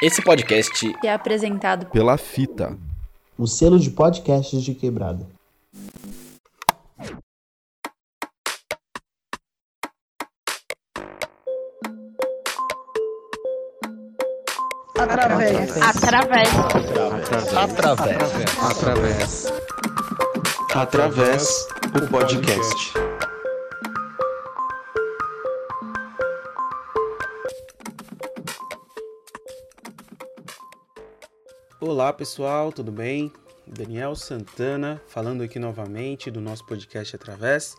Esse podcast é apresentado pela Fita, o selo de podcasts de quebrada. Através. Através. Através. Através. Através o podcast. Olá pessoal, tudo bem? Daniel Santana falando aqui novamente do nosso podcast Através.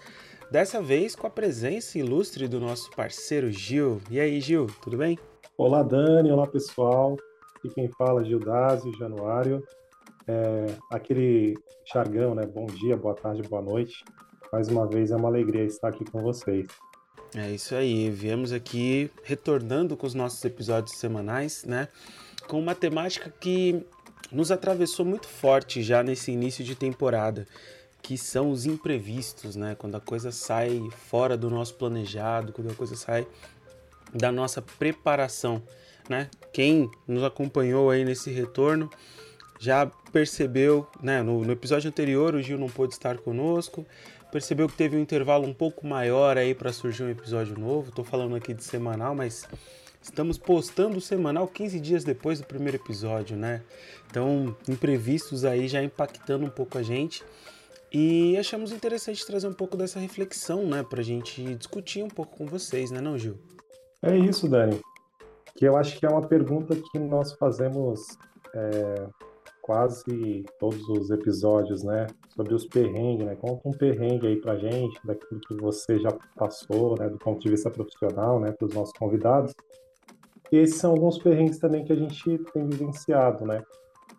Dessa vez com a presença ilustre do nosso parceiro Gil. E aí, Gil, tudo bem? Olá, Dani. Olá, pessoal. Aqui quem fala é Gildásio Januário. É, aquele chargão, né? Bom dia, boa tarde, boa noite. Mais uma vez é uma alegria estar aqui com vocês. É isso aí, viemos aqui retornando com os nossos episódios semanais, né? Com uma temática que nos atravessou muito forte já nesse início de temporada, que são os imprevistos, né? Quando a coisa sai fora do nosso planejado, quando a coisa sai da nossa preparação, né? Quem nos acompanhou aí nesse retorno já percebeu, né? No, no, episódio anterior o Gil não pôde estar conosco, percebeu que teve um intervalo um pouco maior aí para surgir um episódio novo. Tô falando aqui de semanal, mas estamos postando semanal 15 dias depois do primeiro episódio, né? Então, imprevistos aí já impactando um pouco a gente. E achamos interessante trazer um pouco dessa reflexão, né, pra gente discutir um pouco com vocês, né, não, Gil? É isso, Dani. Que eu acho que é uma pergunta que nós fazemos é, quase todos os episódios, né? Sobre os perrengues, né? Conta um perrengue aí pra gente, daquilo que você já passou, né? Do ponto de vista profissional, né? Para os nossos convidados. E esses são alguns perrengues também que a gente tem vivenciado, né?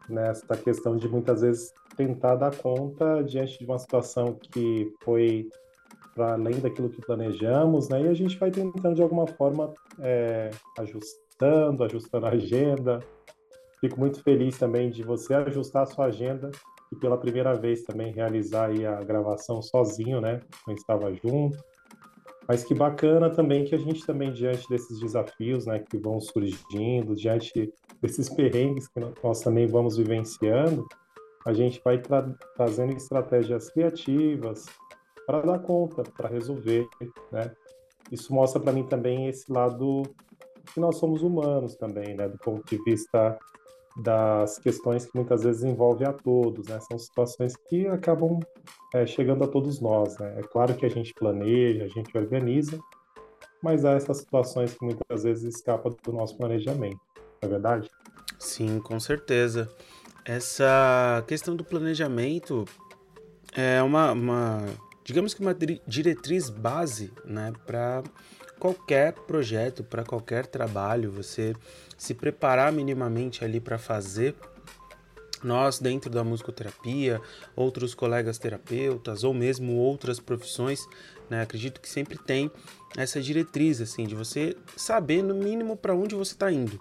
Nessa questão de muitas vezes tentar dar conta diante de uma situação que foi para além daquilo que planejamos, né? E a gente vai tentando de alguma forma é, ajustando, ajustando a agenda. Fico muito feliz também de você ajustar a sua agenda e pela primeira vez também realizar a gravação sozinho, né? Não estava junto. Mas que bacana também que a gente também diante desses desafios, né, que vão surgindo, diante desses perrengues que nós também vamos vivenciando, a gente vai tra trazendo estratégias criativas, para dar conta, para resolver, né? Isso mostra para mim também esse lado que nós somos humanos também, né? Do ponto de vista das questões que muitas vezes envolvem a todos, né? São situações que acabam é, chegando a todos nós, né? É claro que a gente planeja, a gente organiza, mas há essas situações que muitas vezes escapam do nosso planejamento, não é verdade? Sim, com certeza. Essa questão do planejamento é uma, uma digamos que uma diretriz base né, para qualquer projeto, para qualquer trabalho, você se preparar minimamente ali para fazer. Nós, dentro da musicoterapia, outros colegas terapeutas ou mesmo outras profissões, né, acredito que sempre tem essa diretriz assim de você saber no mínimo para onde você está indo.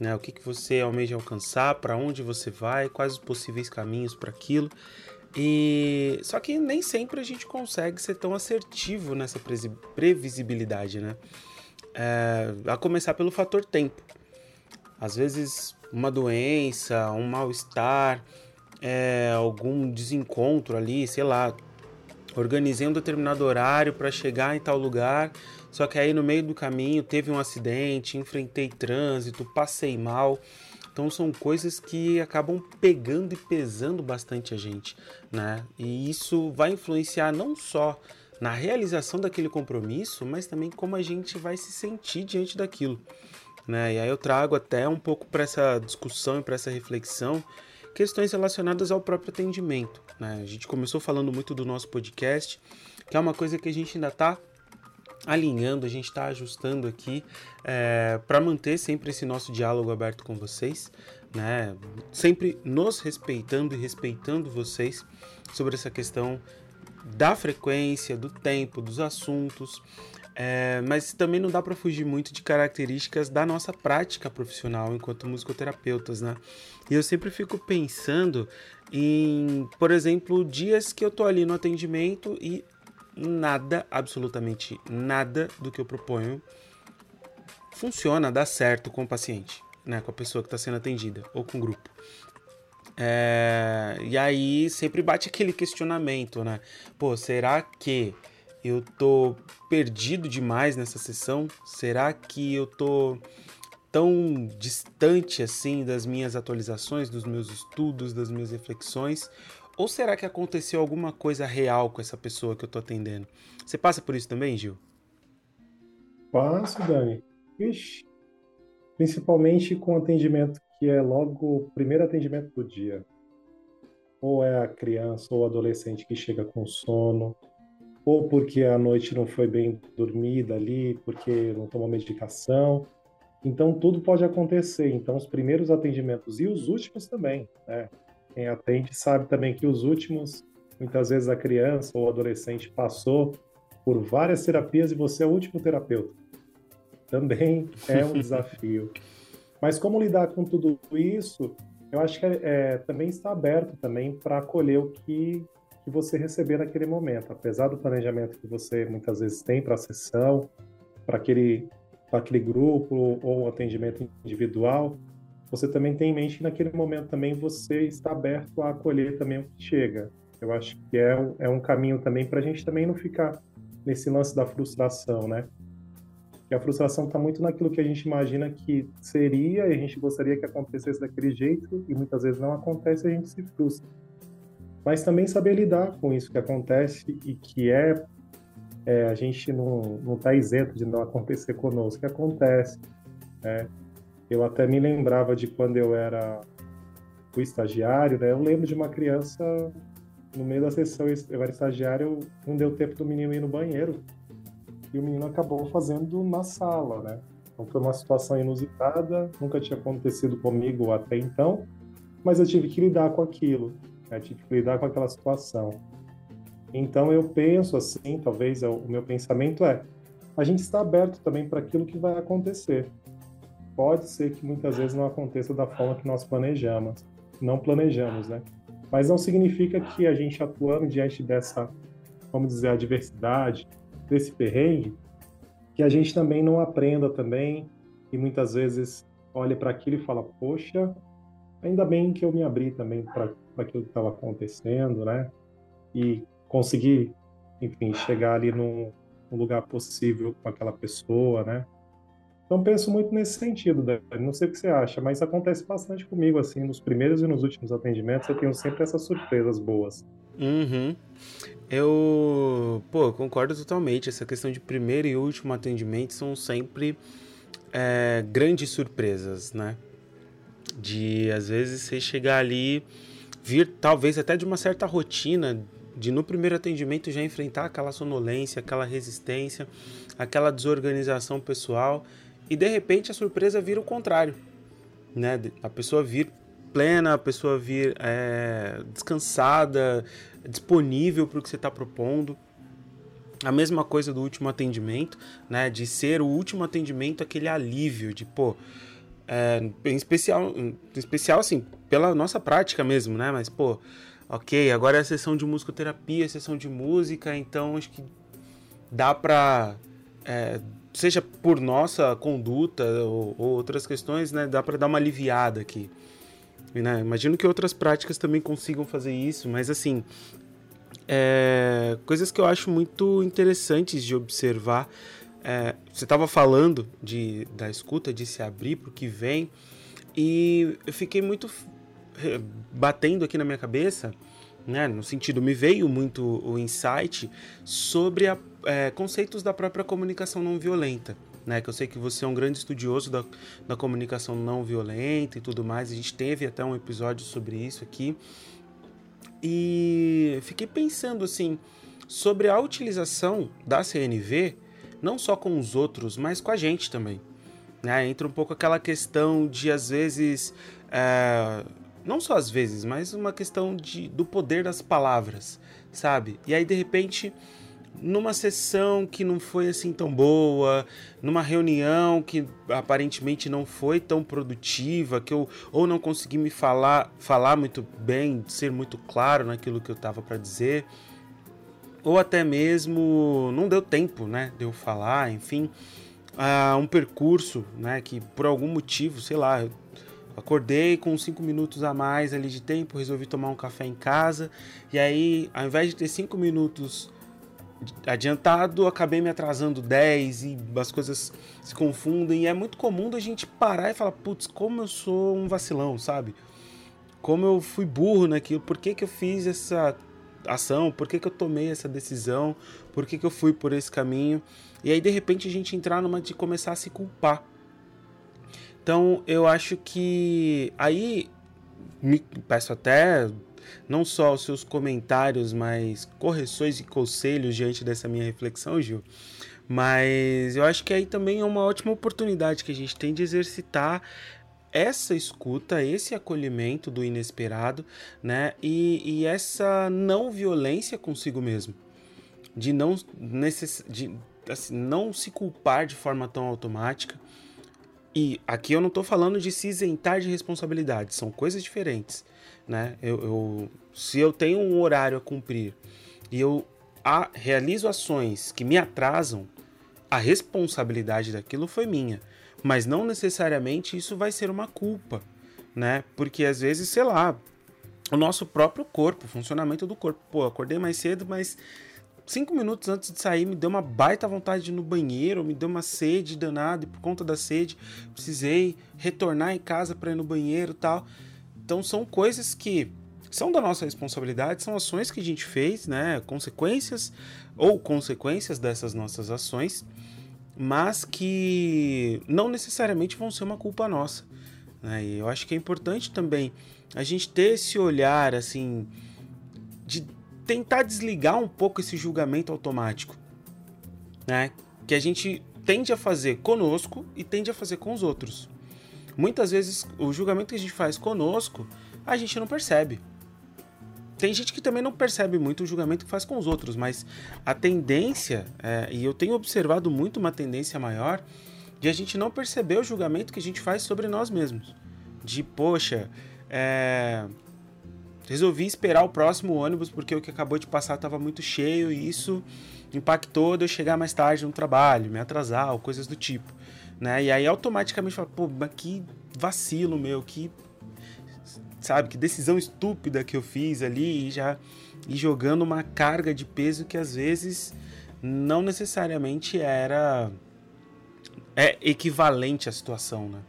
Né, o que, que você almeja alcançar, para onde você vai, quais os possíveis caminhos para aquilo. E só que nem sempre a gente consegue ser tão assertivo nessa previsibilidade, né? É, a começar pelo fator tempo. Às vezes uma doença, um mal-estar, é, algum desencontro ali, sei lá, organizei um determinado horário para chegar em tal lugar, só que aí no meio do caminho teve um acidente, enfrentei trânsito, passei mal. Então são coisas que acabam pegando e pesando bastante a gente, né? E isso vai influenciar não só na realização daquele compromisso, mas também como a gente vai se sentir diante daquilo, né? E aí eu trago até um pouco para essa discussão e para essa reflexão questões relacionadas ao próprio atendimento, né? A gente começou falando muito do nosso podcast, que é uma coisa que a gente ainda está alinhando, a gente está ajustando aqui é, para manter sempre esse nosso diálogo aberto com vocês, né? Sempre nos respeitando e respeitando vocês sobre essa questão da frequência, do tempo, dos assuntos. É, mas também não dá para fugir muito de características da nossa prática profissional enquanto musicoterapeutas, né? E eu sempre fico pensando em, por exemplo, dias que eu tô ali no atendimento e nada, absolutamente nada do que eu proponho funciona, dá certo com o paciente. né, com a pessoa que está sendo atendida ou com o grupo. É, e aí sempre bate aquele questionamento, né? Pô, será que eu tô perdido demais nessa sessão? Será que eu tô tão distante assim das minhas atualizações, dos meus estudos, das minhas reflexões? Ou será que aconteceu alguma coisa real com essa pessoa que eu tô atendendo? Você passa por isso também, Gil? Passo, Dani. Ixi. Principalmente com atendimento que é logo o primeiro atendimento do dia. Ou é a criança ou o adolescente que chega com sono, ou porque a noite não foi bem dormida ali, porque não tomou medicação. Então, tudo pode acontecer. Então, os primeiros atendimentos e os últimos também. Né? Quem atende sabe também que os últimos, muitas vezes a criança ou o adolescente passou por várias terapias e você é o último terapeuta. Também é um desafio. Mas como lidar com tudo isso, eu acho que é, é também está aberto também para acolher o que, que você receber naquele momento. Apesar do planejamento que você muitas vezes tem para a sessão, para aquele, aquele grupo ou atendimento individual, você também tem em mente que naquele momento também você está aberto a acolher também o que chega. Eu acho que é, é um caminho também para a gente também não ficar nesse lance da frustração, né? que a frustração está muito naquilo que a gente imagina que seria e a gente gostaria que acontecesse daquele jeito e muitas vezes não acontece e a gente se frustra. Mas também saber lidar com isso que acontece e que é, é a gente não está isento de não acontecer conosco, que acontece. Né? Eu até me lembrava de quando eu era o estagiário, né? Eu lembro de uma criança no meio da sessão, eu era estagiário, não deu tempo do menino ir no banheiro e o menino acabou fazendo na sala, né? Então foi uma situação inusitada, nunca tinha acontecido comigo até então, mas eu tive que lidar com aquilo, né? tive que lidar com aquela situação. Então eu penso assim, talvez é o meu pensamento é, a gente está aberto também para aquilo que vai acontecer. Pode ser que muitas vezes não aconteça da forma que nós planejamos, não planejamos, né? Mas não significa que a gente atuando diante dessa, vamos dizer, adversidade, desse perrengue, que a gente também não aprenda também e muitas vezes olhe para aquilo e fala, poxa, ainda bem que eu me abri também para aquilo que estava acontecendo, né? E conseguir, enfim, chegar ali num, num, lugar possível com aquela pessoa, né? Então penso muito nesse sentido, Dani. Não sei o que você acha, mas acontece bastante comigo, assim, nos primeiros e nos últimos atendimentos eu tenho sempre essas surpresas boas. Uhum. Eu, pô, concordo totalmente. Essa questão de primeiro e último atendimento são sempre é, grandes surpresas, né? De às vezes você chegar ali, vir talvez até de uma certa rotina, de no primeiro atendimento já enfrentar aquela sonolência, aquela resistência, aquela desorganização pessoal e de repente a surpresa vira o contrário, né? A pessoa vir plena, a pessoa vir é, descansada, disponível para o que você está propondo. A mesma coisa do último atendimento, né? De ser o último atendimento aquele alívio, de pô, é, em especial, em especial assim, pela nossa prática mesmo, né? Mas pô, ok, agora é a sessão de musicoterapia, a sessão de música, então acho que dá para é, seja por nossa conduta ou, ou outras questões, né? Dá para dar uma aliviada aqui. Né? Imagino que outras práticas também consigam fazer isso, mas assim, é, coisas que eu acho muito interessantes de observar. É, você estava falando de, da escuta, de se abrir para o que vem, e eu fiquei muito batendo aqui na minha cabeça, né, no sentido, me veio muito o insight sobre a, é, conceitos da própria comunicação não violenta né? Que eu sei que você é um grande estudioso da, da comunicação não violenta e tudo mais. A gente teve até um episódio sobre isso aqui. E fiquei pensando assim sobre a utilização da CNV, não só com os outros, mas com a gente também. Né? Entra um pouco aquela questão de às vezes. É, não só às vezes, mas uma questão de, do poder das palavras, sabe? E aí de repente numa sessão que não foi assim tão boa, numa reunião que aparentemente não foi tão produtiva, que eu ou não consegui me falar, falar muito bem, ser muito claro naquilo que eu estava para dizer, ou até mesmo não deu tempo, né, de eu falar, enfim. uh, um percurso, né, que por algum motivo, sei lá, acordei com cinco minutos a mais ali de tempo, resolvi tomar um café em casa e aí, ao invés de ter cinco minutos adiantado, acabei me atrasando 10 e as coisas se confundem. E é muito comum da gente parar e falar, putz, como eu sou um vacilão, sabe? Como eu fui burro naquilo, por que, que eu fiz essa ação, por que, que eu tomei essa decisão, por que, que eu fui por esse caminho. E aí, de repente, a gente entrar numa de começar a se culpar. Então, eu acho que aí me peço até não só os seus comentários, mas correções e conselhos diante dessa minha reflexão, Gil. Mas eu acho que aí também é uma ótima oportunidade que a gente tem de exercitar essa escuta, esse acolhimento do inesperado, né? E, e essa não violência consigo mesmo. De não, necess... de, assim, não se culpar de forma tão automática. E aqui eu não estou falando de se isentar de responsabilidade, são coisas diferentes né? Eu, eu, se eu tenho um horário a cumprir e eu a, realizo ações que me atrasam, a responsabilidade daquilo foi minha. Mas não necessariamente isso vai ser uma culpa, né? Porque às vezes, sei lá, o nosso próprio corpo, o funcionamento do corpo. Pô, acordei mais cedo, mas cinco minutos antes de sair me deu uma baita vontade de ir no banheiro, me deu uma sede danada e por conta da sede precisei retornar em casa para ir no banheiro tal. Então são coisas que são da nossa responsabilidade, são ações que a gente fez, né? Consequências ou consequências dessas nossas ações, mas que não necessariamente vão ser uma culpa nossa. Né? E eu acho que é importante também a gente ter esse olhar assim de tentar desligar um pouco esse julgamento automático, né? Que a gente tende a fazer conosco e tende a fazer com os outros. Muitas vezes o julgamento que a gente faz conosco, a gente não percebe. Tem gente que também não percebe muito o julgamento que faz com os outros, mas a tendência, é, e eu tenho observado muito uma tendência maior, de a gente não perceber o julgamento que a gente faz sobre nós mesmos. De, poxa, é, resolvi esperar o próximo ônibus porque o que acabou de passar estava muito cheio e isso impactou de eu chegar mais tarde no trabalho, me atrasar ou coisas do tipo né? E aí automaticamente fala, pô, mas que vacilo meu, que sabe, que decisão estúpida que eu fiz ali e já e jogando uma carga de peso que às vezes não necessariamente era é equivalente à situação, né?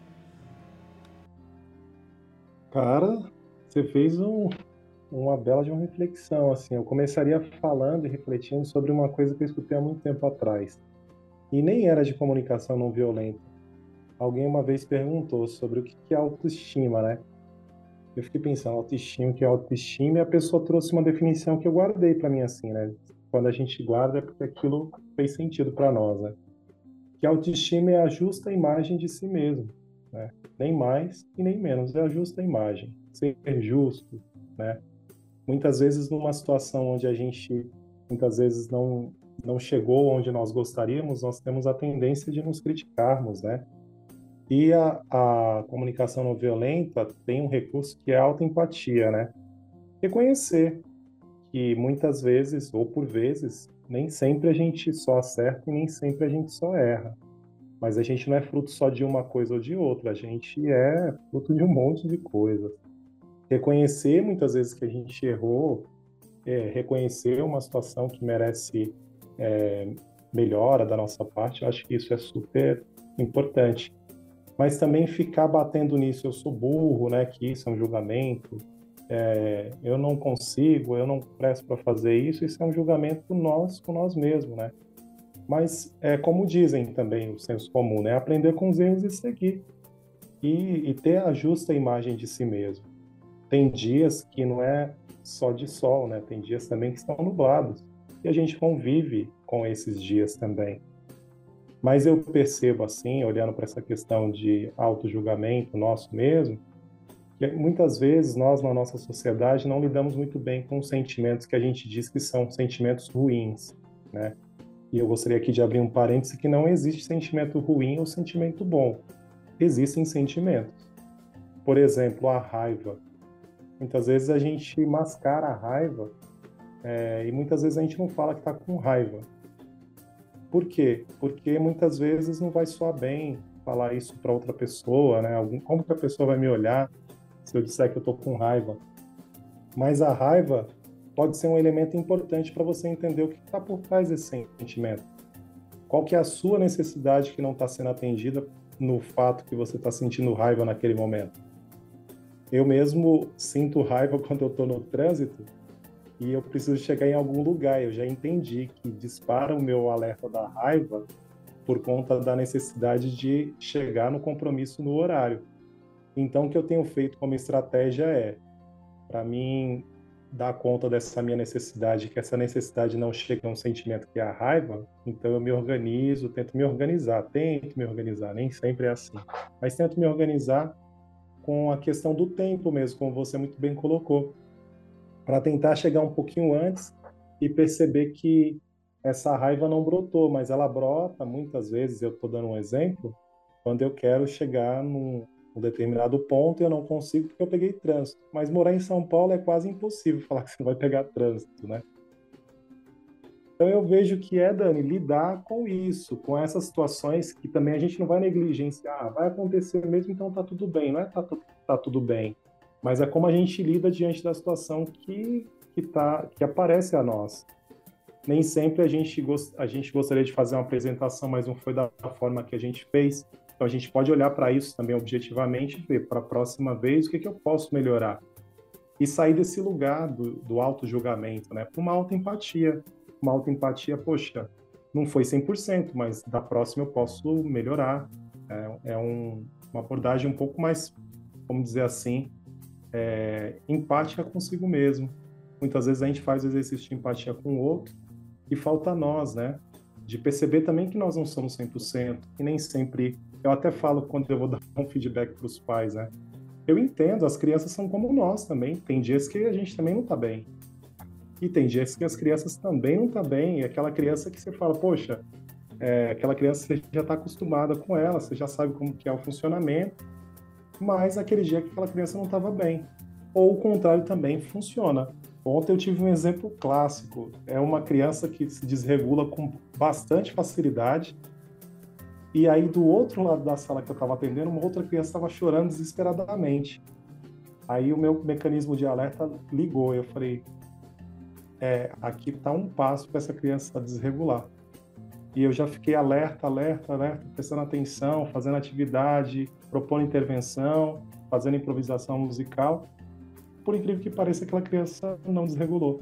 Cara, você fez um, uma bela de uma reflexão, assim. Eu começaria falando e refletindo sobre uma coisa que eu escutei há muito tempo atrás e nem era de comunicação não violenta. Alguém uma vez perguntou sobre o que é autoestima, né? Eu fiquei pensando, autoestima, o que é autoestima, e a pessoa trouxe uma definição que eu guardei para mim assim, né? Quando a gente guarda é porque aquilo fez sentido para nós, né? Que autoestima é a justa imagem de si mesmo, né? Nem mais e nem menos, é a justa imagem. Ser justo, né? Muitas vezes numa situação onde a gente muitas vezes não não chegou onde nós gostaríamos, nós temos a tendência de nos criticarmos, né? E a, a comunicação não violenta tem um recurso que é a autoempatia, né? Reconhecer que muitas vezes, ou por vezes, nem sempre a gente só acerta e nem sempre a gente só erra. Mas a gente não é fruto só de uma coisa ou de outra, a gente é fruto de um monte de coisas. Reconhecer muitas vezes que a gente errou, é, reconhecer uma situação que merece é, melhora da nossa parte, eu acho que isso é super importante. Mas também ficar batendo nisso, eu sou burro, né? Que isso é um julgamento, é, eu não consigo, eu não presto para fazer isso, isso é um julgamento nós com nós mesmos, né? Mas é como dizem também o senso comum, né? Aprender com os erros e seguir. E, e ter a justa imagem de si mesmo. Tem dias que não é só de sol, né? Tem dias também que estão nublados e a gente convive com esses dias também. Mas eu percebo assim, olhando para essa questão de auto-julgamento nosso mesmo, que muitas vezes nós na nossa sociedade não lidamos muito bem com sentimentos que a gente diz que são sentimentos ruins, né? E eu gostaria aqui de abrir um parêntese que não existe sentimento ruim ou sentimento bom. Existem sentimentos. Por exemplo, a raiva. Muitas vezes a gente mascara a raiva é, e muitas vezes a gente não fala que está com raiva. Por quê? Porque muitas vezes não vai soar bem falar isso para outra pessoa, né? Algum, como que a pessoa vai me olhar se eu disser que eu tô com raiva? Mas a raiva pode ser um elemento importante para você entender o que está por trás desse sentimento. Qual que é a sua necessidade que não está sendo atendida no fato que você está sentindo raiva naquele momento? Eu mesmo sinto raiva quando eu estou no trânsito e eu preciso chegar em algum lugar. Eu já entendi que dispara o meu alerta da raiva por conta da necessidade de chegar no compromisso no horário. Então, o que eu tenho feito como estratégia é, para mim dar conta dessa minha necessidade, que essa necessidade não chega a um sentimento que é a raiva, então eu me organizo, tento me organizar, tento me organizar, nem sempre é assim, mas tento me organizar com a questão do tempo mesmo, como você muito bem colocou, para tentar chegar um pouquinho antes e perceber que essa raiva não brotou, mas ela brota muitas vezes, eu estou dando um exemplo, quando eu quero chegar num, um determinado ponto e eu não consigo porque eu peguei trânsito. Mas morar em São Paulo é quase impossível falar que você não vai pegar trânsito, né? Então eu vejo que é, Dani, lidar com isso, com essas situações que também a gente não vai negligenciar. Ah, vai acontecer mesmo, então tá tudo bem. Não é tá, tá tudo bem, mas é como a gente lida diante da situação que, que, tá, que aparece a nós nem sempre a gente, gost... a gente gostaria de fazer uma apresentação, mas não foi da forma que a gente fez. Então a gente pode olhar para isso também objetivamente e ver para a próxima vez o que, que eu posso melhorar. E sair desse lugar do, do auto-julgamento, né? Para uma auto-empatia. Uma auto-empatia, poxa, não foi 100%, mas da próxima eu posso melhorar. É, é um, uma abordagem um pouco mais, vamos dizer assim, é, empática consigo mesmo. Muitas vezes a gente faz o exercício de empatia com o outro e falta nós, né? De perceber também que nós não somos 100% e nem sempre. Eu até falo quando eu vou dar um feedback para os pais, né? Eu entendo, as crianças são como nós também. Tem dias que a gente também não tá bem. E tem dias que as crianças também não tá bem. E aquela criança que você fala, poxa, é, aquela criança você já está acostumada com ela, você já sabe como que é o funcionamento, mas aquele dia que aquela criança não estava bem. Ou o contrário também funciona. Ontem eu tive um exemplo clássico. É uma criança que se desregula com bastante facilidade. E aí, do outro lado da sala que eu estava atendendo, uma outra criança estava chorando desesperadamente. Aí o meu mecanismo de alerta ligou. Eu falei: é, aqui está um passo para essa criança desregular. E eu já fiquei alerta, alerta, alerta, prestando atenção, fazendo atividade, propondo intervenção, fazendo improvisação musical por incrível que pareça, aquela criança não desregulou.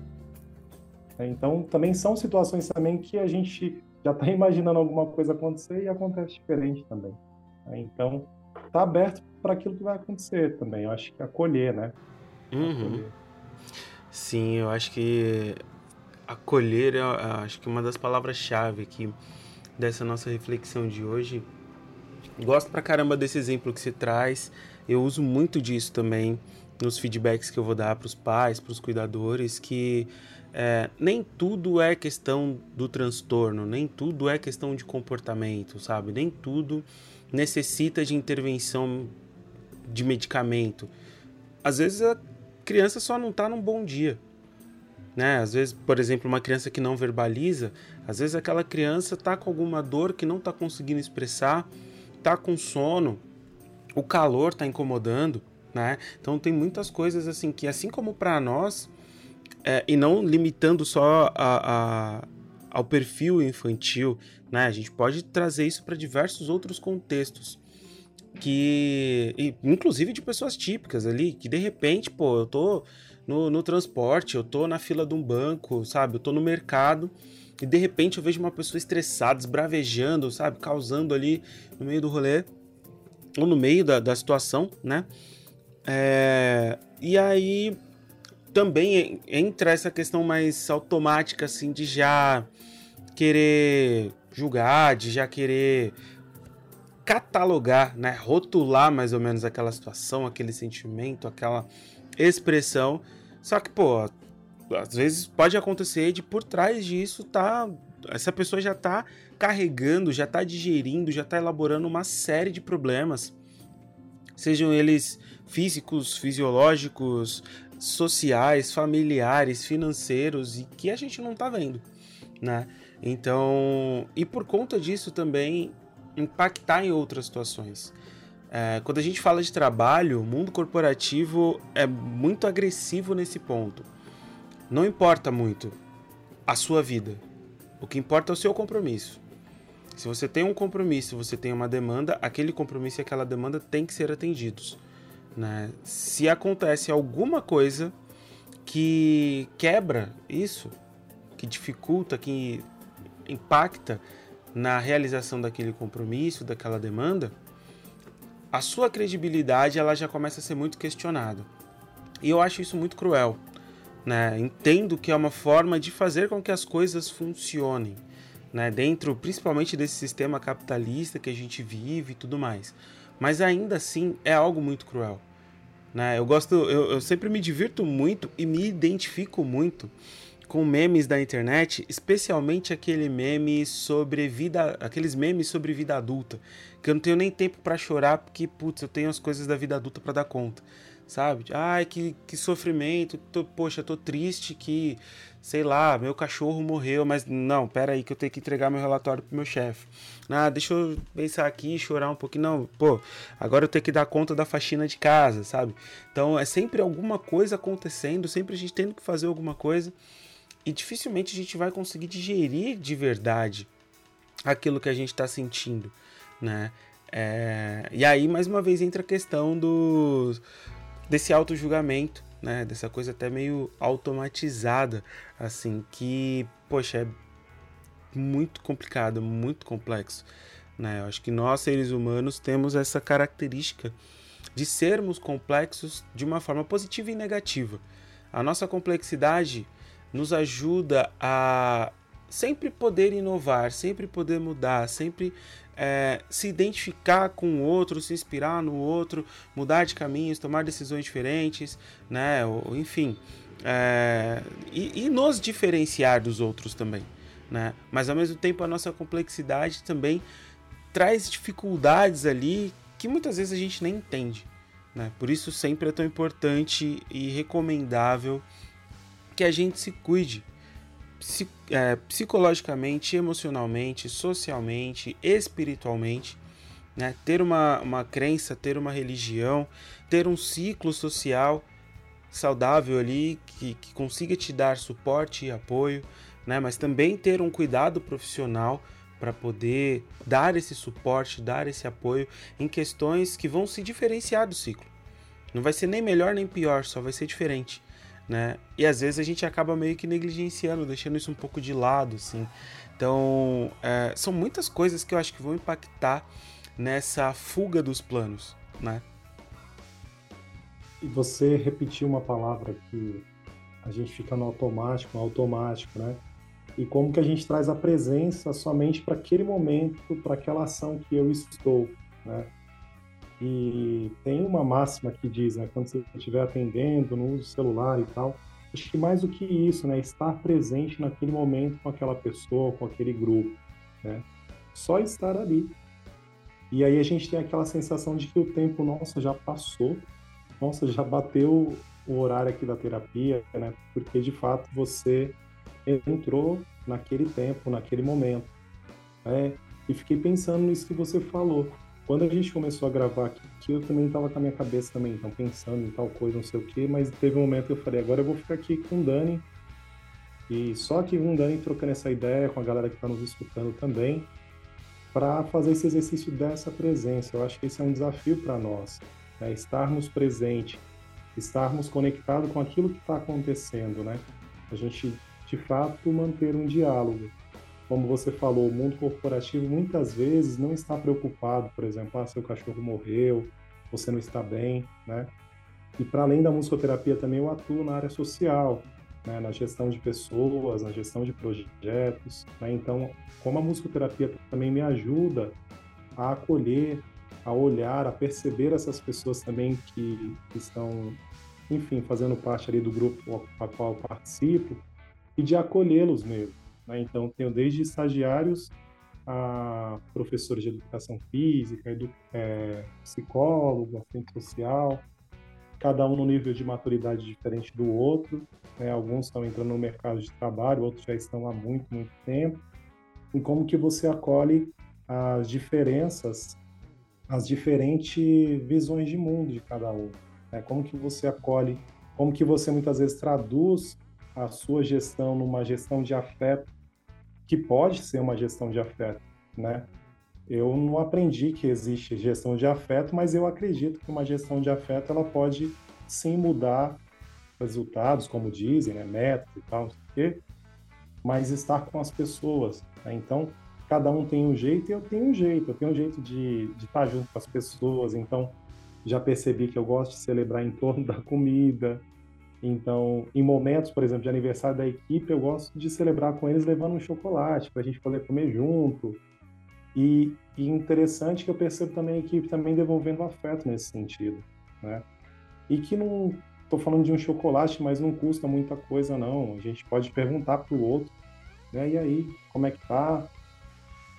É, então, também são situações também que a gente já está imaginando alguma coisa acontecer e acontece diferente também. É, então, tá aberto para aquilo que vai acontecer também. Eu acho que acolher, né? Uhum. Acolher. Sim, eu acho que acolher é acho que uma das palavras-chave aqui dessa nossa reflexão de hoje. Gosto pra caramba desse exemplo que você traz. Eu uso muito disso também nos feedbacks que eu vou dar para os pais, para os cuidadores, que é, nem tudo é questão do transtorno, nem tudo é questão de comportamento, sabe? Nem tudo necessita de intervenção de medicamento. Às vezes a criança só não está num bom dia. Né? Às vezes, por exemplo, uma criança que não verbaliza, às vezes aquela criança está com alguma dor que não está conseguindo expressar, está com sono, o calor está incomodando, né? Então tem muitas coisas assim que, assim como para nós, é, e não limitando só a, a, ao perfil infantil, né? A gente pode trazer isso para diversos outros contextos que inclusive de pessoas típicas ali que de repente pô eu tô no, no transporte eu tô na fila de um banco sabe? Eu tô no mercado e de repente eu vejo uma pessoa estressada esbravejando sabe? Causando ali no meio do rolê ou no meio da, da situação né? É, e aí também entra essa questão mais automática, assim, de já querer julgar, de já querer catalogar, né, rotular mais ou menos aquela situação, aquele sentimento, aquela expressão. Só que, pô, às vezes pode acontecer de por trás disso tá essa pessoa já tá carregando, já tá digerindo, já tá elaborando uma série de problemas. Sejam eles físicos, fisiológicos, sociais, familiares, financeiros e que a gente não está vendo, né? Então, e por conta disso também impactar em outras situações. É, quando a gente fala de trabalho, o mundo corporativo é muito agressivo nesse ponto. Não importa muito a sua vida. O que importa é o seu compromisso. Se você tem um compromisso, você tem uma demanda, aquele compromisso e aquela demanda tem que ser atendidos. Né? Se acontece alguma coisa que quebra isso, que dificulta, que impacta na realização daquele compromisso, daquela demanda, a sua credibilidade ela já começa a ser muito questionada. E eu acho isso muito cruel. Né? Entendo que é uma forma de fazer com que as coisas funcionem, né? dentro principalmente desse sistema capitalista que a gente vive e tudo mais. Mas ainda assim é algo muito cruel. Né? Eu gosto, eu, eu sempre me divirto muito e me identifico muito com memes da internet, especialmente aquele meme sobre vida, aqueles memes sobre vida adulta, que eu não tenho nem tempo para chorar porque putz, eu tenho as coisas da vida adulta para dar conta, sabe? Ai, que, que sofrimento, tô, poxa, tô triste que, sei lá, meu cachorro morreu, mas não, pera aí que eu tenho que entregar meu relatório pro meu chefe. Ah, deixa eu pensar aqui, chorar um pouquinho, não, pô, agora eu tenho que dar conta da faxina de casa, sabe? Então é sempre alguma coisa acontecendo, sempre a gente tendo que fazer alguma coisa e dificilmente a gente vai conseguir digerir de verdade aquilo que a gente está sentindo, né? É... E aí, mais uma vez, entra a questão do... desse auto-julgamento, né? Dessa coisa até meio automatizada, assim, que, poxa, é muito complicado, muito complexo, né? Eu acho que nós, seres humanos, temos essa característica de sermos complexos de uma forma positiva e negativa. A nossa complexidade nos ajuda a sempre poder inovar, sempre poder mudar, sempre é, se identificar com o outro, se inspirar no outro, mudar de caminhos, tomar decisões diferentes, né? Ou, enfim, é, e, e, nos diferenciar dos outros também, né? Mas ao mesmo tempo a nossa complexidade também traz dificuldades ali que muitas vezes a gente nem entende, né? Por isso sempre é tão importante e recomendável que a gente se cuide é, psicologicamente, emocionalmente, socialmente, espiritualmente. Né? Ter uma, uma crença, ter uma religião, ter um ciclo social saudável ali que, que consiga te dar suporte e apoio, né? mas também ter um cuidado profissional para poder dar esse suporte, dar esse apoio em questões que vão se diferenciar do ciclo. Não vai ser nem melhor nem pior, só vai ser diferente né? E às vezes a gente acaba meio que negligenciando, deixando isso um pouco de lado, assim. Então, é, são muitas coisas que eu acho que vão impactar nessa fuga dos planos, né? E você repetiu uma palavra que a gente fica no automático, no automático, né? E como que a gente traz a presença somente para aquele momento, para aquela ação que eu estou, né? E tem uma máxima que diz, né, quando você estiver atendendo, no uso celular e tal, acho que mais do que isso, né, estar presente naquele momento com aquela pessoa, com aquele grupo, né? Só estar ali. E aí a gente tem aquela sensação de que o tempo, nossa, já passou, nossa, já bateu o horário aqui da terapia, né? Porque de fato você entrou naquele tempo, naquele momento. Né? E fiquei pensando nisso que você falou. Quando a gente começou a gravar aqui, eu também estava com a minha cabeça também, então pensando em tal coisa, não sei o quê, mas teve um momento que eu falei, agora eu vou ficar aqui com o Dani, e só aqui com o Dani trocando essa ideia com a galera que está nos escutando também, para fazer esse exercício dessa presença. Eu acho que esse é um desafio para nós, né? estarmos presentes, estarmos conectados com aquilo que está acontecendo, né? A gente, de fato, manter um diálogo como você falou, o mundo corporativo muitas vezes não está preocupado, por exemplo, ah, seu cachorro morreu, você não está bem, né? E para além da musicoterapia também eu atuo na área social, né, na gestão de pessoas, na gestão de projetos, né? Então, como a musicoterapia também me ajuda a acolher, a olhar, a perceber essas pessoas também que, que estão, enfim, fazendo parte ali do grupo a qual participo e de acolhê-los mesmo né? Então, tenho desde estagiários a professores de educação física, edu é, psicólogo, assistente social, cada um no nível de maturidade diferente do outro. Né? Alguns estão entrando no mercado de trabalho, outros já estão há muito, muito tempo. em como que você acolhe as diferenças, as diferentes visões de mundo de cada um. Né? Como que você acolhe, como que você muitas vezes traduz a sua gestão numa gestão de afeto, que pode ser uma gestão de afeto, né? Eu não aprendi que existe gestão de afeto, mas eu acredito que uma gestão de afeto ela pode sim mudar resultados, como dizem, né, metas e tal, não sei o quê, mas estar com as pessoas. Né? Então, cada um tem um jeito e eu tenho um jeito. Eu tenho um jeito de, de estar junto com as pessoas. Então, já percebi que eu gosto de celebrar em torno da comida. Então, em momentos, por exemplo, de aniversário da equipe, eu gosto de celebrar com eles levando um chocolate para a gente poder comer junto. E, e interessante que eu percebo também a equipe também devolvendo afeto nesse sentido, né? E que não estou falando de um chocolate, mas não custa muita coisa não. A gente pode perguntar para o outro, né? E aí, como é que tá?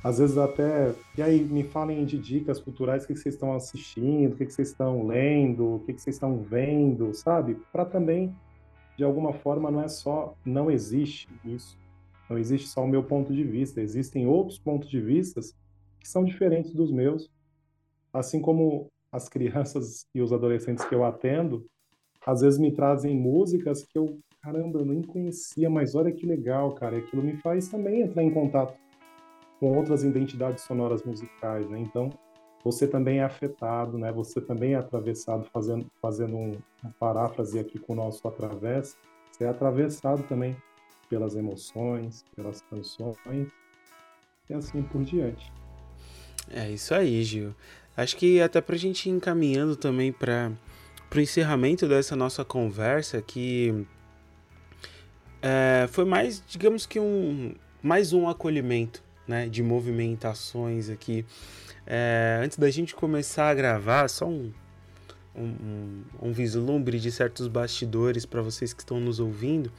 Às vezes até, e aí me falem de dicas culturais, o que vocês estão assistindo, o que vocês estão lendo, o que vocês estão vendo, sabe? Para também, de alguma forma, não é só, não existe isso. Não existe só o meu ponto de vista, existem outros pontos de vistas que são diferentes dos meus, assim como as crianças e os adolescentes que eu atendo, às vezes me trazem músicas que eu, caramba, eu nem conhecia, mas olha que legal, cara, aquilo me faz também entrar em contato com outras identidades sonoras musicais, né? Então, você também é afetado, né? Você também é atravessado, fazendo, fazendo um, uma paráfrase aqui com o nosso através, você é atravessado também pelas emoções, pelas canções, e assim por diante. É isso aí, Gil. Acho que até para a gente ir encaminhando também para o encerramento dessa nossa conversa, que é, foi mais, digamos que um mais um acolhimento né, de movimentações aqui. É, antes da gente começar a gravar, só um, um, um vislumbre de certos bastidores para vocês que estão nos ouvindo.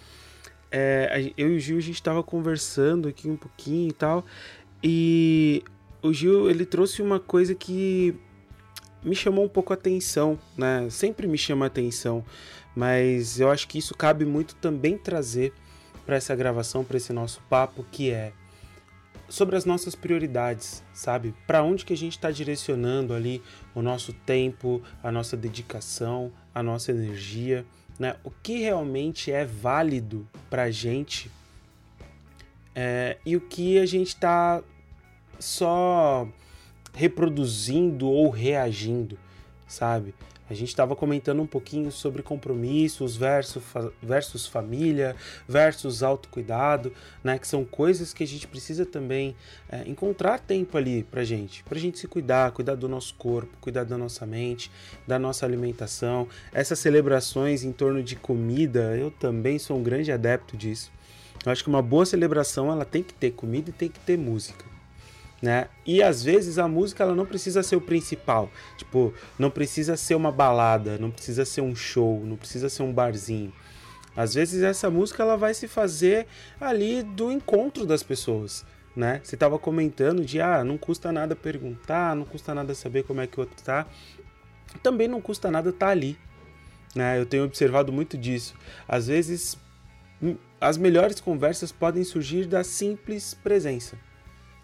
É, eu e o Gil a gente estava conversando aqui um pouquinho e tal, e o Gil ele trouxe uma coisa que me chamou um pouco a atenção, né? Sempre me chama a atenção, mas eu acho que isso cabe muito também trazer para essa gravação, para esse nosso papo, que é sobre as nossas prioridades, sabe? Para onde que a gente está direcionando ali o nosso tempo, a nossa dedicação, a nossa energia, né? O que realmente é válido para a gente é, e o que a gente está só reproduzindo ou reagindo, sabe? A gente estava comentando um pouquinho sobre compromissos versus, versus família, versus autocuidado, né? Que são coisas que a gente precisa também é, encontrar tempo ali pra gente, pra gente se cuidar, cuidar do nosso corpo, cuidar da nossa mente, da nossa alimentação. Essas celebrações em torno de comida, eu também sou um grande adepto disso. Eu acho que uma boa celebração ela tem que ter comida e tem que ter música né? E às vezes a música ela não precisa ser o principal, tipo, não precisa ser uma balada, não precisa ser um show, não precisa ser um barzinho. Às vezes essa música ela vai se fazer ali do encontro das pessoas, né? Você estava comentando de ah, não custa nada perguntar, não custa nada saber como é que o outro tá. Também não custa nada estar tá ali, né? Eu tenho observado muito disso. Às vezes hum, as melhores conversas podem surgir da simples presença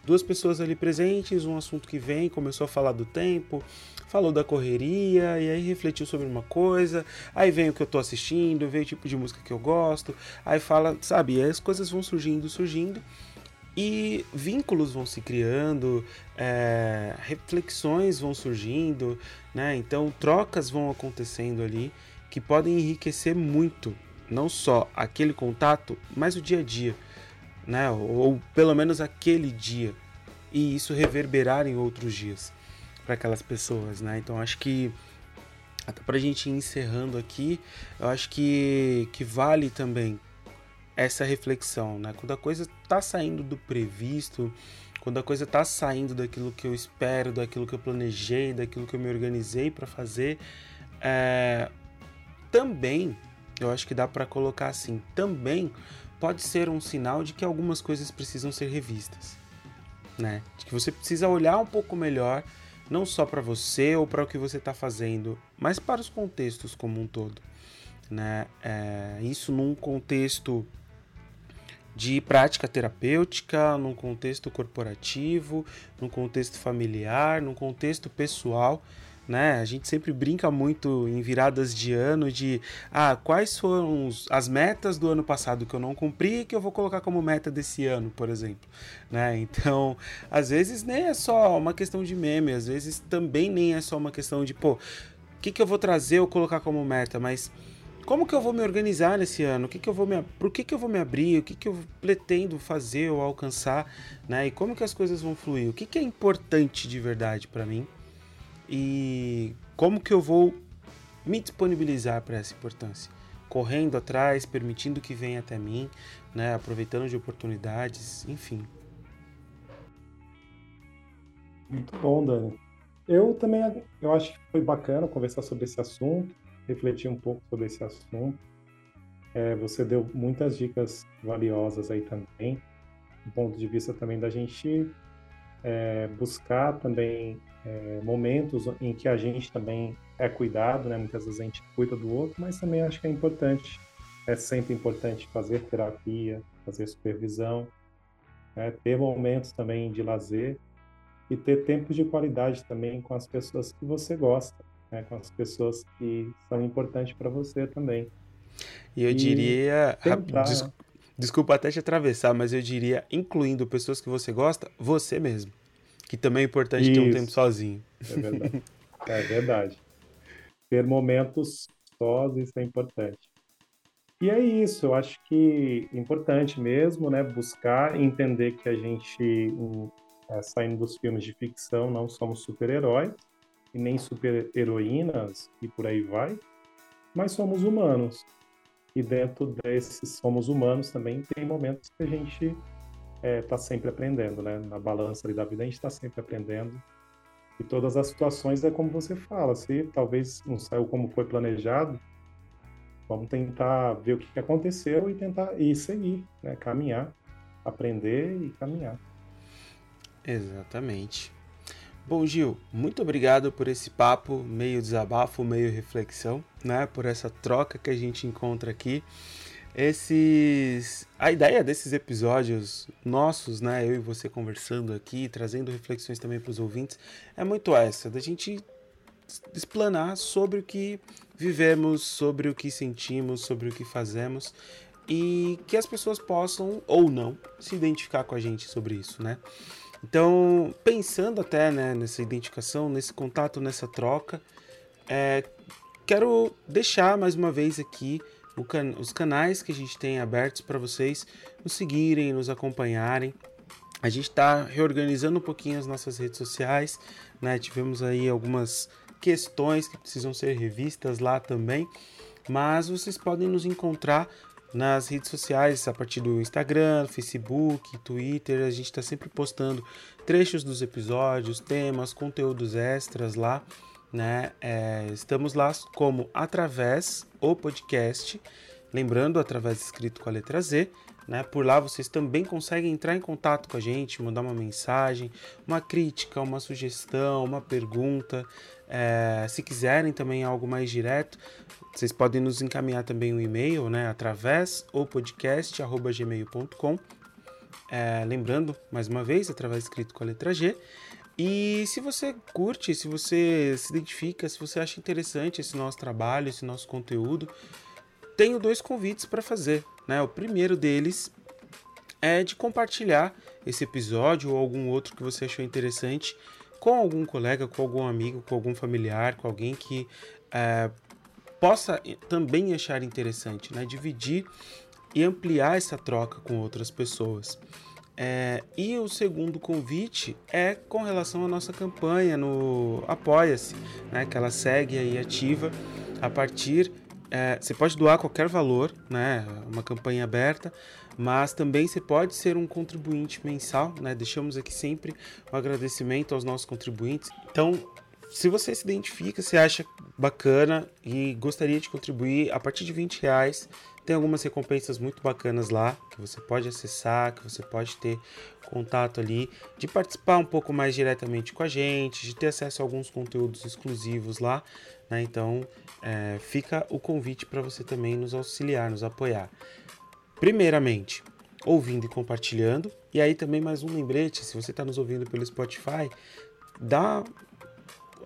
duas pessoas ali presentes, um assunto que vem, começou a falar do tempo, falou da correria, e aí refletiu sobre uma coisa, aí vem o que eu tô assistindo, vem o tipo de música que eu gosto, aí fala, sabe, e aí as coisas vão surgindo, surgindo, e vínculos vão se criando, é, reflexões vão surgindo, né? Então trocas vão acontecendo ali que podem enriquecer muito, não só aquele contato, mas o dia a dia né? Ou, ou pelo menos aquele dia, e isso reverberar em outros dias para aquelas pessoas, né? Então acho que até para a gente ir encerrando aqui, eu acho que, que vale também essa reflexão, né? Quando a coisa está saindo do previsto, quando a coisa está saindo daquilo que eu espero, daquilo que eu planejei, daquilo que eu me organizei para fazer, é... também eu acho que dá para colocar assim, também pode ser um sinal de que algumas coisas precisam ser revistas, né? De que você precisa olhar um pouco melhor, não só para você ou para o que você está fazendo, mas para os contextos como um todo, né? É, isso num contexto de prática terapêutica, num contexto corporativo, num contexto familiar, num contexto pessoal. Né? A gente sempre brinca muito em viradas de ano de ah, quais foram as metas do ano passado que eu não cumpri que eu vou colocar como meta desse ano, por exemplo. Né? Então, às vezes nem é só uma questão de meme, às vezes também nem é só uma questão de, pô, o que, que eu vou trazer ou colocar como meta, mas como que eu vou me organizar nesse ano? O que que eu vou me, que, que eu vou me abrir? O que, que eu pretendo fazer ou alcançar? Né? E como que as coisas vão fluir? O que, que é importante de verdade para mim? E como que eu vou me disponibilizar para essa importância? Correndo atrás, permitindo que venha até mim, né? aproveitando de oportunidades, enfim. Muito bom, Dani. Eu também eu acho que foi bacana conversar sobre esse assunto refletir um pouco sobre esse assunto. É, você deu muitas dicas valiosas aí também, do ponto de vista também da gente é, buscar também é, momentos em que a gente também é cuidado, né? Muitas vezes a gente cuida do outro, mas também acho que é importante, é sempre importante fazer terapia, fazer supervisão, né? ter momentos também de lazer e ter tempos de qualidade também com as pessoas que você gosta né, com as pessoas que são importantes para você também. E eu e diria, tentar... des, desculpa até te atravessar, mas eu diria, incluindo pessoas que você gosta, você mesmo. Que também é importante isso. ter um tempo sozinho. É verdade. é verdade. Ter momentos sós, isso é importante. E é isso, eu acho que é importante mesmo, né, buscar entender que a gente, é, saindo dos filmes de ficção, não somos super-heróis, e nem super-heroínas e por aí vai, mas somos humanos. E dentro desses somos humanos também tem momentos que a gente está é, tá sempre aprendendo, né? Na balança da vida a gente está sempre aprendendo. E todas as situações é como você fala, se talvez não saiu como foi planejado, vamos tentar ver o que aconteceu e tentar ir seguir, né? Caminhar, aprender e caminhar. Exatamente. Bom, Gil, muito obrigado por esse papo, meio desabafo, meio reflexão, né? Por essa troca que a gente encontra aqui. Esses, a ideia desses episódios nossos, né, eu e você conversando aqui, trazendo reflexões também para os ouvintes, é muito essa, da gente explanar sobre o que vivemos, sobre o que sentimos, sobre o que fazemos e que as pessoas possam ou não se identificar com a gente sobre isso, né? Então, pensando até né, nessa identificação, nesse contato, nessa troca, é, quero deixar mais uma vez aqui can os canais que a gente tem abertos para vocês nos seguirem, nos acompanharem. A gente está reorganizando um pouquinho as nossas redes sociais, né? Tivemos aí algumas questões que precisam ser revistas lá também, mas vocês podem nos encontrar nas redes sociais, a partir do Instagram, Facebook, Twitter, a gente está sempre postando trechos dos episódios, temas, conteúdos extras lá, né? É, estamos lá como através o podcast, lembrando através escrito com a letra Z, né? Por lá vocês também conseguem entrar em contato com a gente, mandar uma mensagem, uma crítica, uma sugestão, uma pergunta. É, se quiserem também algo mais direto, vocês podem nos encaminhar também um e-mail, né, através ou podcast@gmail.com. É, lembrando, mais uma vez, através escrito com a letra G. E se você curte, se você se identifica, se você acha interessante esse nosso trabalho, esse nosso conteúdo, tenho dois convites para fazer. Né? O primeiro deles é de compartilhar esse episódio ou algum outro que você achou interessante com algum colega, com algum amigo, com algum familiar, com alguém que é, possa também achar interessante, né? dividir e ampliar essa troca com outras pessoas. É, e o segundo convite é com relação à nossa campanha no Apoia-se, né, que ela segue aí ativa a partir. É, você pode doar qualquer valor, né, uma campanha aberta, mas também você pode ser um contribuinte mensal, né? Deixamos aqui sempre um agradecimento aos nossos contribuintes. Então, se você se identifica, se acha bacana e gostaria de contribuir, a partir de 20 reais tem algumas recompensas muito bacanas lá que você pode acessar, que você pode ter contato ali, de participar um pouco mais diretamente com a gente, de ter acesso a alguns conteúdos exclusivos lá. Né? Então é, fica o convite para você também nos auxiliar, nos apoiar. Primeiramente, ouvindo e compartilhando. E aí também mais um lembrete, se você está nos ouvindo pelo Spotify, dá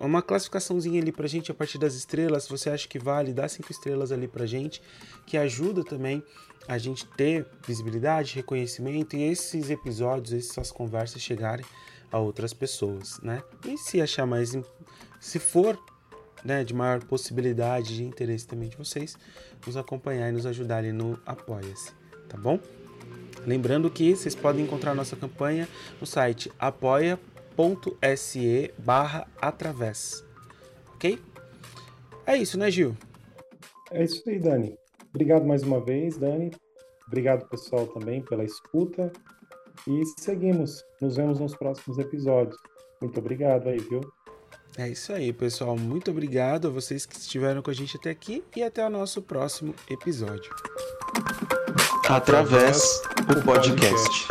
uma classificaçãozinha ali pra gente a partir das estrelas, se você acha que vale, dá cinco estrelas ali pra gente, que ajuda também a gente ter visibilidade, reconhecimento e esses episódios, essas conversas chegarem a outras pessoas, né? E se achar mais, se for né, de maior possibilidade de interesse também de vocês, nos acompanhar e nos ajudar ali no Apoia-se, tá bom? Lembrando que vocês podem encontrar nossa campanha no site apoia.se barra através, ok? É isso, né, Gil? É isso aí, Dani. Obrigado mais uma vez, Dani. Obrigado, pessoal, também pela escuta. E seguimos. Nos vemos nos próximos episódios. Muito obrigado aí, viu? É isso aí, pessoal. Muito obrigado a vocês que estiveram com a gente até aqui e até o nosso próximo episódio. Através o podcast.